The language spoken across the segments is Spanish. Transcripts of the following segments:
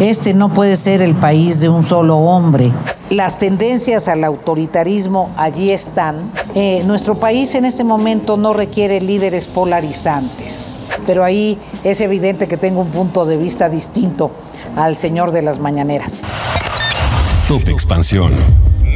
Este no puede ser el país de un solo hombre. Las tendencias al autoritarismo allí están. Eh, nuestro país en este momento no requiere líderes polarizantes, pero ahí es evidente que tengo un punto de vista distinto al señor de las mañaneras. Top Expansión.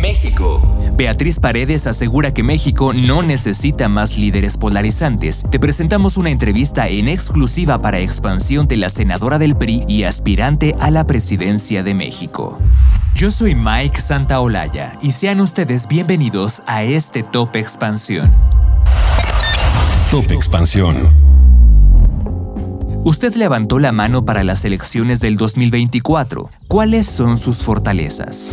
México. Beatriz Paredes asegura que México no necesita más líderes polarizantes. Te presentamos una entrevista en exclusiva para expansión de la senadora del PRI y aspirante a la presidencia de México. Yo soy Mike Santaolalla y sean ustedes bienvenidos a este Top Expansión. Top Expansión. Usted levantó la mano para las elecciones del 2024. ¿Cuáles son sus fortalezas?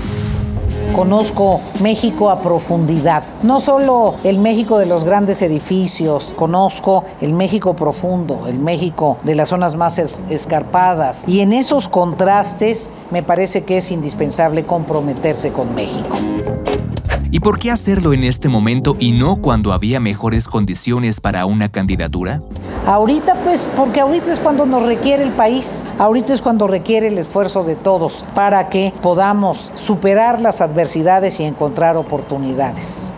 Conozco México a profundidad. No solo el México de los grandes edificios, conozco el México profundo, el México de las zonas más escarpadas. Y en esos contrastes me parece que es indispensable comprometerse con México. ¿Y por qué hacerlo en este momento y no cuando había mejores condiciones para una candidatura? Ahorita pues porque ahorita es cuando nos requiere el país, ahorita es cuando requiere el esfuerzo de todos para que podamos superar las adversidades y encontrar oportunidades.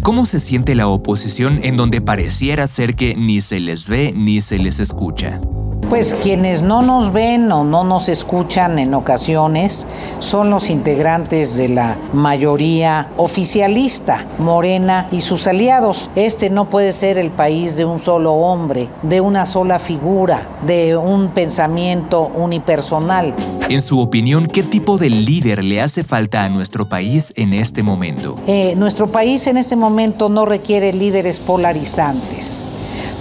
¿Cómo se siente la oposición en donde pareciera ser que ni se les ve ni se les escucha? Pues quienes no nos ven o no nos escuchan en ocasiones son los integrantes de la mayoría oficialista, Morena y sus aliados. Este no puede ser el país de un solo hombre, de una sola figura, de un pensamiento unipersonal. En su opinión, ¿qué tipo de líder le hace falta a nuestro país en este momento? Eh, nuestro país en este momento no requiere líderes polarizantes.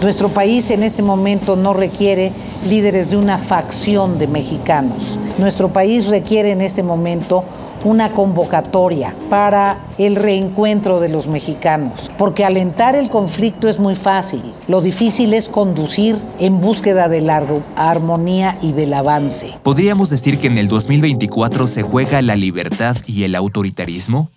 Nuestro país en este momento no requiere líderes de una facción de mexicanos. Nuestro país requiere en este momento una convocatoria para el reencuentro de los mexicanos, porque alentar el conflicto es muy fácil, lo difícil es conducir en búsqueda de la armonía y del avance. ¿Podríamos decir que en el 2024 se juega la libertad y el autoritarismo?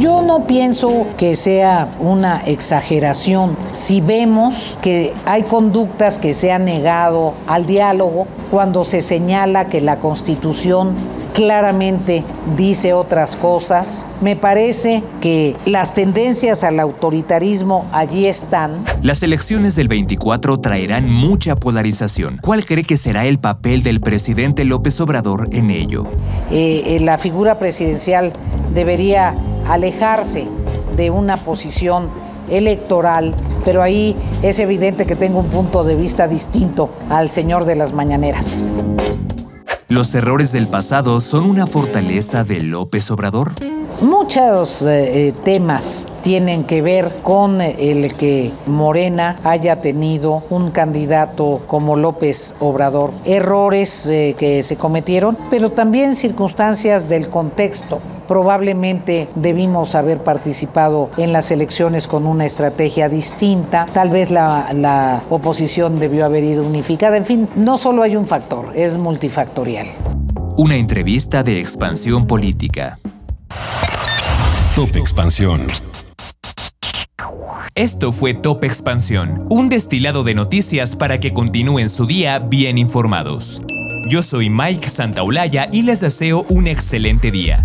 Yo no pienso que sea una exageración si vemos que hay conductas que se han negado al diálogo cuando se señala que la Constitución claramente dice otras cosas. Me parece que las tendencias al autoritarismo allí están. Las elecciones del 24 traerán mucha polarización. ¿Cuál cree que será el papel del presidente López Obrador en ello? Eh, eh, la figura presidencial debería alejarse de una posición electoral, pero ahí es evidente que tengo un punto de vista distinto al señor de las mañaneras. ¿Los errores del pasado son una fortaleza de López Obrador? Muchos eh, eh, temas tienen que ver con el que Morena haya tenido un candidato como López Obrador. Errores eh, que se cometieron, pero también circunstancias del contexto probablemente debimos haber participado en las elecciones con una estrategia distinta, tal vez la, la, oposición debió haber ido unificada, en fin, no solo hay un factor, es multifactorial. Una entrevista de expansión política. Top Expansión. Esto fue Top Expansión, un destilado de noticias para que continúen su día bien informados. Yo soy Mike Santaolalla y les deseo un excelente día.